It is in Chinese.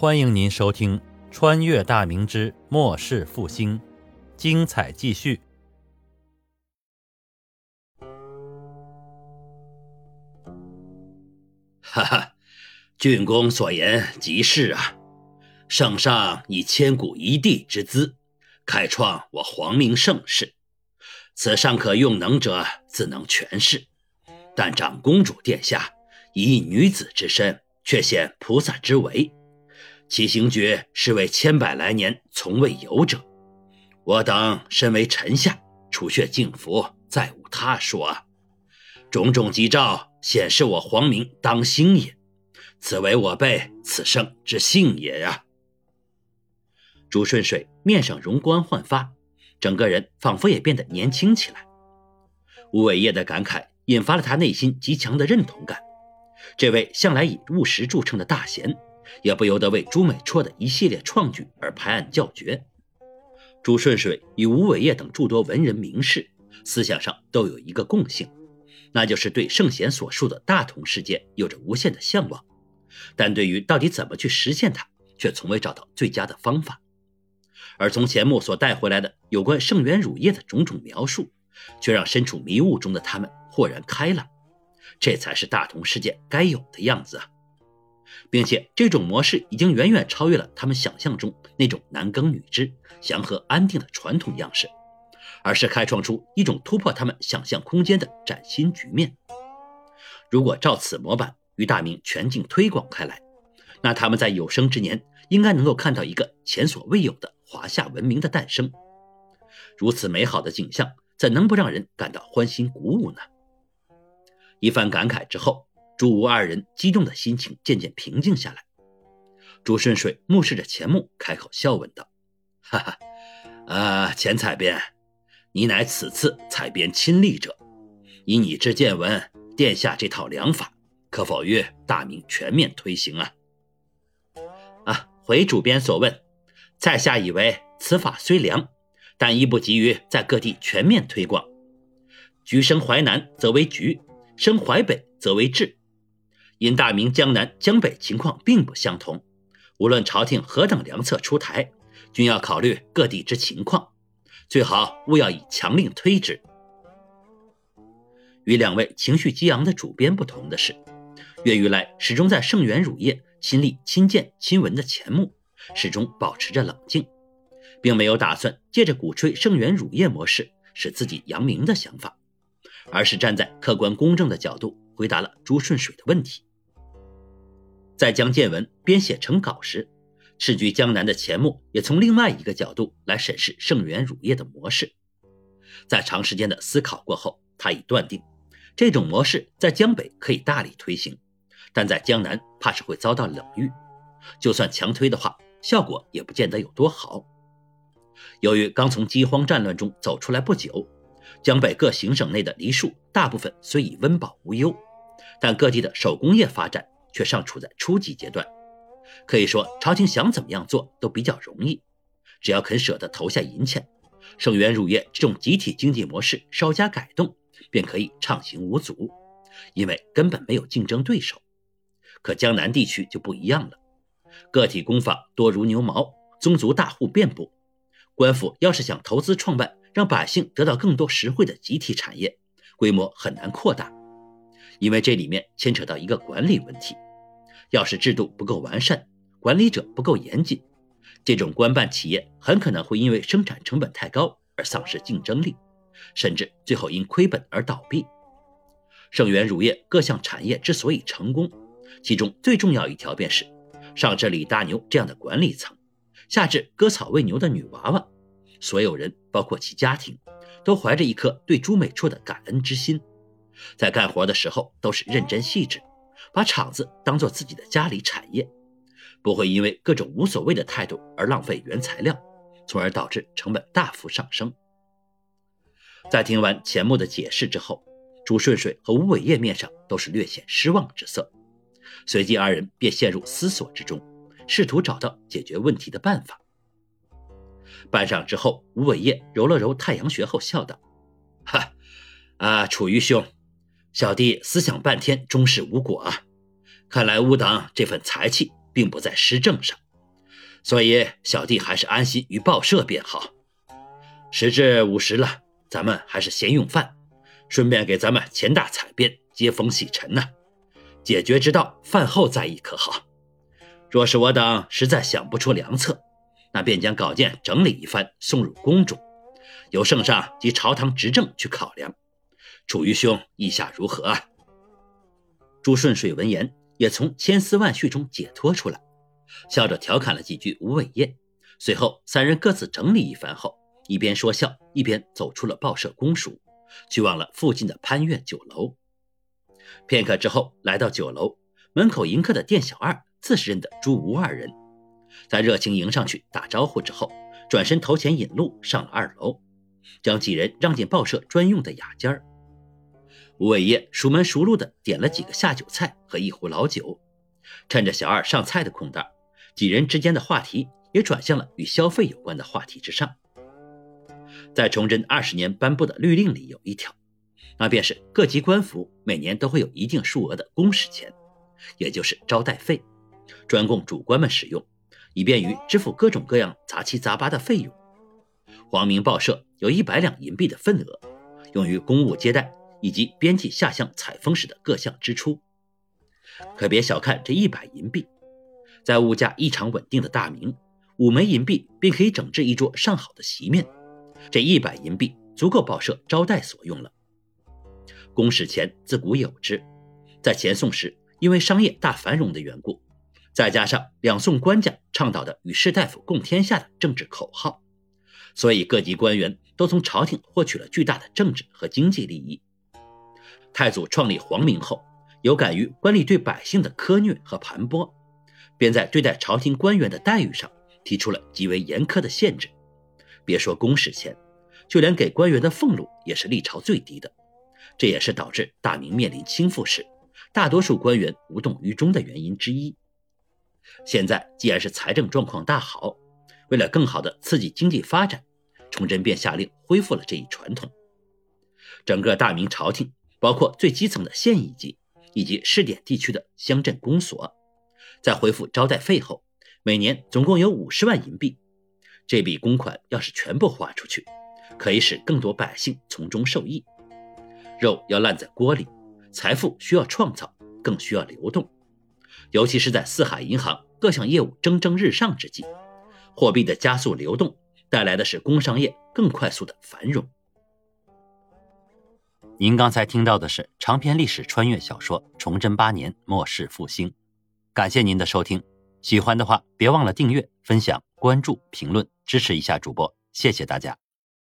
欢迎您收听《穿越大明之末世复兴》，精彩继续。哈哈，郡公所言极是啊！圣上以千古一帝之姿，开创我皇明盛世，此尚可用能者自能权势。但长公主殿下以一女子之身，却显菩萨之为。其行举是为千百来年从未有者，我等身为臣下，除却敬服，再无他说。种种吉兆显示我皇明当兴也，此为我辈此生之幸也呀！朱顺水面上容光焕发，整个人仿佛也变得年轻起来。吴伟业的感慨引发了他内心极强的认同感。这位向来以务实著称的大贤。也不由得为朱美绰的一系列创举而拍案叫绝。朱顺水与吴伟业等诸多文人名士，思想上都有一个共性，那就是对圣贤所述的大同世界有着无限的向往，但对于到底怎么去实现它，却从未找到最佳的方法。而从钱穆所带回来的有关圣元乳业的种种描述，却让身处迷雾中的他们豁然开朗。这才是大同世界该有的样子啊！并且这种模式已经远远超越了他们想象中那种男耕女织、祥和安定的传统样式，而是开创出一种突破他们想象空间的崭新局面。如果照此模板与大明全境推广开来，那他们在有生之年应该能够看到一个前所未有的华夏文明的诞生。如此美好的景象，怎能不让人感到欢欣鼓舞呢？一番感慨之后。朱吴二人激动的心情渐渐平静下来。朱顺水目视着钱穆，开口笑问道：“哈哈，啊，钱采编，你乃此次采编亲历者，以你之见闻，殿下这套良法可否于大明全面推行啊？”啊，回主编所问，在下以为此法虽良，但亦不急于在各地全面推广。橘生淮南则为橘，生淮北则为枳。因大明江南、江北情况并不相同，无论朝廷何等良策出台，均要考虑各地之情况，最好勿要以强令推之。与两位情绪激昂的主编不同的是，岳玉来始终在圣元乳业亲历亲见亲闻的钱穆，始终保持着冷静，并没有打算借着鼓吹圣元乳业模式使自己扬名的想法，而是站在客观公正的角度回答了朱顺水的问题。在将见闻编写成稿时，世居江南的钱穆也从另外一个角度来审视圣元乳业的模式。在长时间的思考过后，他已断定，这种模式在江北可以大力推行，但在江南怕是会遭到冷遇。就算强推的话，效果也不见得有多好。由于刚从饥荒战乱中走出来不久，江北各行省内的梨树大部分虽已温饱无忧，但各地的手工业发展。却尚处在初级阶段，可以说朝廷想怎么样做都比较容易，只要肯舍得投下银钱，圣元乳业这种集体经济模式稍加改动，便可以畅行无阻，因为根本没有竞争对手。可江南地区就不一样了，个体工坊多如牛毛，宗族大户遍布，官府要是想投资创办，让百姓得到更多实惠的集体产业，规模很难扩大。因为这里面牵扯到一个管理问题，要是制度不够完善，管理者不够严谨，这种官办企业很可能会因为生产成本太高而丧失竞争力，甚至最后因亏本而倒闭。盛元乳业各项产业之所以成功，其中最重要一条便是上至李大牛这样的管理层，下至割草喂牛的女娃娃，所有人包括其家庭，都怀着一颗对朱美绰的感恩之心。在干活的时候都是认真细致，把厂子当做自己的家里产业，不会因为各种无所谓的态度而浪费原材料，从而导致成本大幅上升。在听完钱穆的解释之后，朱顺水和吴伟业面上都是略显失望之色，随即二人便陷入思索之中，试图找到解决问题的办法。半晌之后，吴伟业揉了揉太阳穴后笑道：“哈，啊，楚瑜兄。”小弟思想半天，终是无果啊！看来吾党这份才气，并不在施政上，所以小弟还是安心于报社便好。时至午时了，咱们还是先用饭，顺便给咱们钱大采编接风洗尘呢。解决之道，饭后再议可好？若是我等实在想不出良策，那便将稿件整理一番，送入宫中，由圣上及朝堂执政去考量。楚瑜兄意下如何啊？朱顺水闻言，也从千丝万绪中解脱出来，笑着调侃了几句吴伟业。随后，三人各自整理一番后，一边说笑，一边走出了报社公署，去往了附近的潘苑酒楼。片刻之后，来到酒楼门口迎客的店小二自是认得朱吴二人，在热情迎上去打招呼之后，转身投钱引路上了二楼，将几人让进报社专用的雅间儿。吴伟业熟门熟路的点了几个下酒菜和一壶老酒，趁着小二上菜的空档，几人之间的话题也转向了与消费有关的话题之上。在崇祯二十年颁布的律令里有一条，那便是各级官府每年都会有一定数额的公使钱，也就是招待费，专供主官们使用，以便于支付各种各样杂七杂八的费用。黄明报社有一百两银币的份额，用于公务接待。以及编辑下乡采风时的各项支出，可别小看这一百银币，在物价异常稳定的大明，五枚银币便可以整治一桌上好的席面。这一百银币足够报社招待所用了。公使钱自古有之，在前宋时，因为商业大繁荣的缘故，再加上两宋官家倡导的与士大夫共天下的政治口号，所以各级官员都从朝廷获取了巨大的政治和经济利益。太祖创立皇明后，有感于官吏对百姓的苛虐和盘剥，便在对待朝廷官员的待遇上提出了极为严苛的限制。别说公使钱，就连给官员的俸禄也是历朝最低的。这也是导致大明面临倾覆时，大多数官员无动于衷的原因之一。现在既然是财政状况大好，为了更好的刺激经济发展，崇祯便下令恢复了这一传统。整个大明朝廷。包括最基层的县一级以及试点地区的乡镇公所，在恢复招待费后，每年总共有五十万银币。这笔公款要是全部花出去，可以使更多百姓从中受益。肉要烂在锅里，财富需要创造，更需要流动。尤其是在四海银行各项业务蒸蒸日上之际，货币的加速流动带来的是工商业更快速的繁荣。您刚才听到的是长篇历史穿越小说《崇祯八年末世复兴》，感谢您的收听。喜欢的话，别忘了订阅、分享、关注、评论，支持一下主播，谢谢大家。